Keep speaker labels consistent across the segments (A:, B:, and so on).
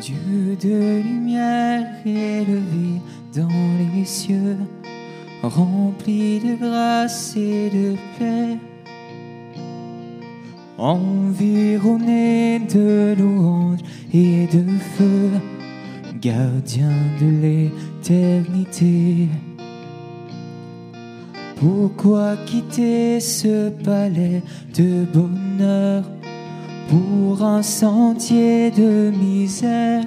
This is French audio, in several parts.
A: Dieu de lumière élevé dans les cieux, rempli de grâce et de paix, environné de louanges et de feu, gardien de l'éternité. Pourquoi quitter ce palais de bonheur pour un sentier de misère.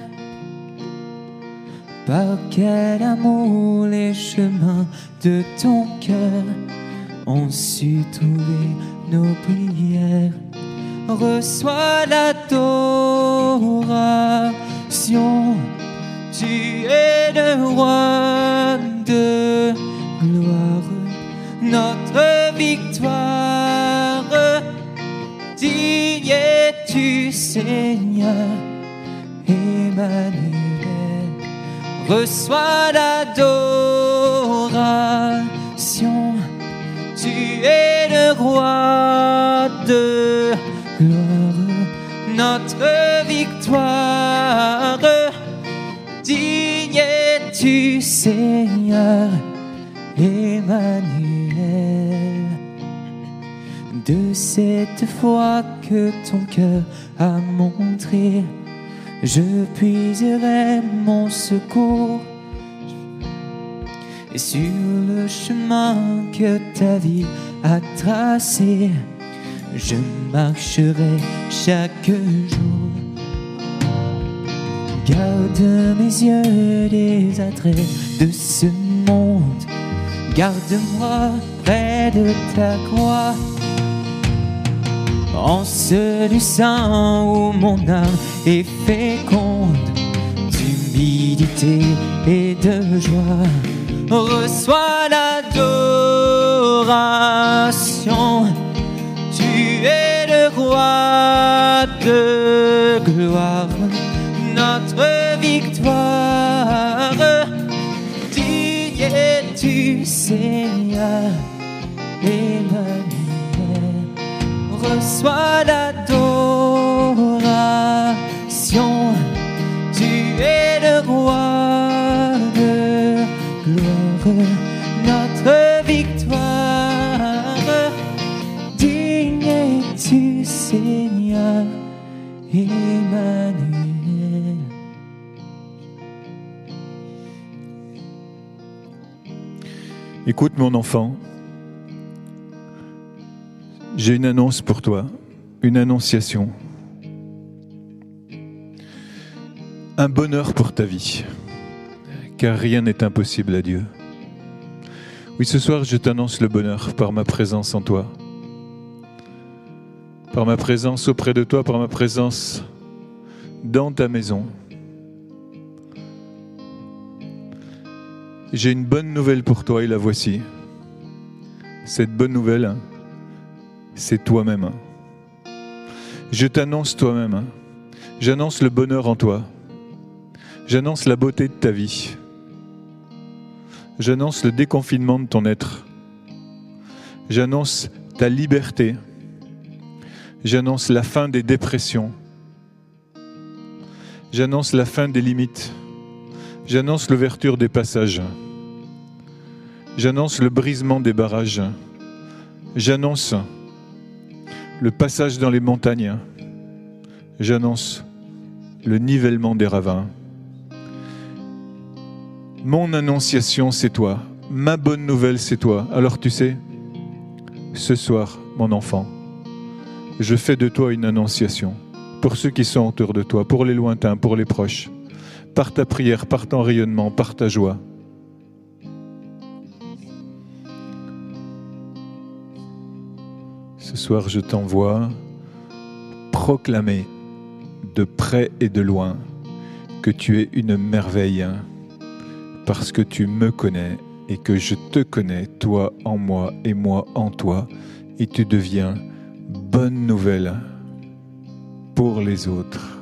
A: Par quel amour les chemins de ton cœur ont su trouver nos prières? Reçois l'adoration, tu es le roi es-tu, Seigneur, Emmanuel. Reçois l'adoration. Tu es le roi de gloire, notre victoire. Digne es-tu, Seigneur, Emmanuel. De cette foi que ton cœur a montré, je puiserai mon secours. Et sur le chemin que ta vie a tracé, je marcherai chaque jour. Garde mes yeux des attraits de ce monde. Garde-moi près de ta croix. En ce lieu saint où mon âme est féconde d'humilité et de joie. Reçois l'adoration. Tu es le roi de gloire, notre victoire. Digne es-tu, Seigneur, Emmanuel. Reçois l'adoration. Tu es le roi de gloire, notre victoire. Digne es-tu, Seigneur, Emmanuel.
B: Écoute mon enfant, j'ai une annonce pour toi, une annonciation. Un bonheur pour ta vie, car rien n'est impossible à Dieu. Oui, ce soir, je t'annonce le bonheur par ma présence en toi, par ma présence auprès de toi, par ma présence dans ta maison. J'ai une bonne nouvelle pour toi et la voici. Cette bonne nouvelle, c'est toi-même. Je t'annonce toi-même. J'annonce le bonheur en toi. J'annonce la beauté de ta vie. J'annonce le déconfinement de ton être. J'annonce ta liberté. J'annonce la fin des dépressions. J'annonce la fin des limites. J'annonce l'ouverture des passages. J'annonce le brisement des barrages. J'annonce le passage dans les montagnes. J'annonce le nivellement des ravins. Mon annonciation, c'est toi. Ma bonne nouvelle, c'est toi. Alors tu sais, ce soir, mon enfant, je fais de toi une annonciation pour ceux qui sont autour de toi, pour les lointains, pour les proches, par ta prière, par ton rayonnement, par ta joie. Ce soir, je t'envoie proclamer de près et de loin que tu es une merveille parce que tu me connais et que je te connais, toi en moi et moi en toi, et tu deviens bonne nouvelle pour les autres.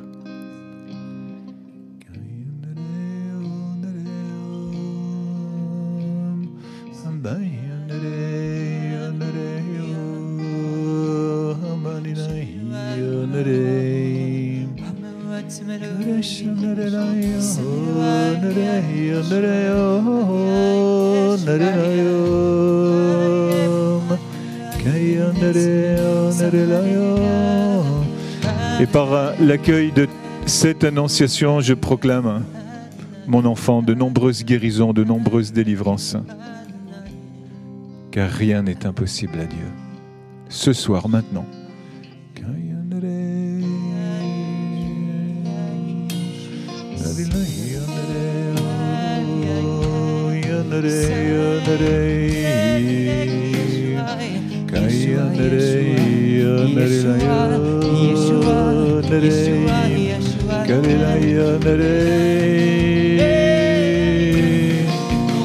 B: Et par l'accueil de cette annonciation, je proclame, mon enfant, de nombreuses guérisons, de nombreuses délivrances. Car rien n'est impossible à Dieu. Ce soir, maintenant.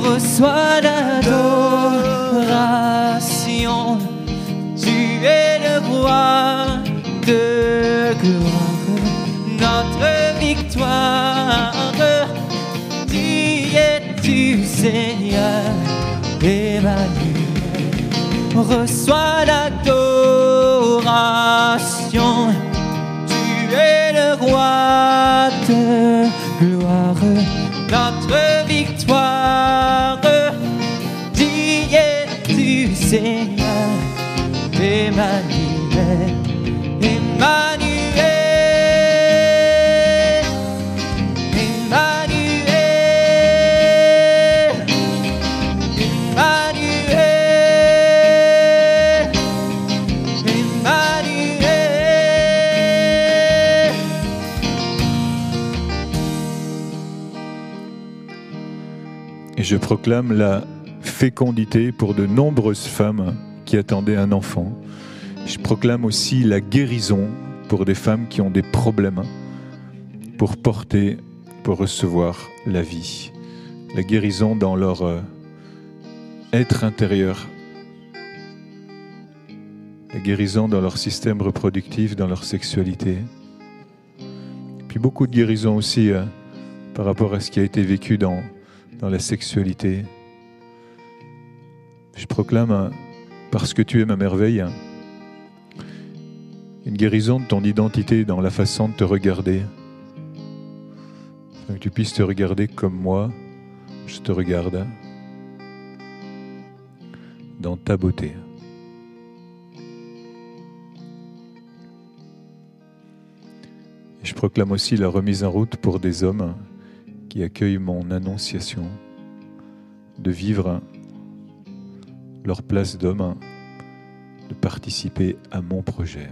A: Reçois l'adoration, tu es le roi de gloire, notre victoire. Qui es-tu, Seigneur Emmanuel? Reçois l'adoration, de gloire, notre
B: Et je proclame la fécondité pour de nombreuses femmes qui attendaient un enfant. Je proclame aussi la guérison pour des femmes qui ont des problèmes pour porter, pour recevoir la vie. La guérison dans leur euh, être intérieur. La guérison dans leur système reproductif, dans leur sexualité. Puis beaucoup de guérison aussi euh, par rapport à ce qui a été vécu dans, dans la sexualité. Je proclame, euh, parce que tu es ma merveille, hein, une guérison de ton identité dans la façon de te regarder. Afin que tu puisses te regarder comme moi, je te regarde, dans ta beauté. Je proclame aussi la remise en route pour des hommes qui accueillent mon annonciation de vivre leur place d'homme, de participer à mon projet.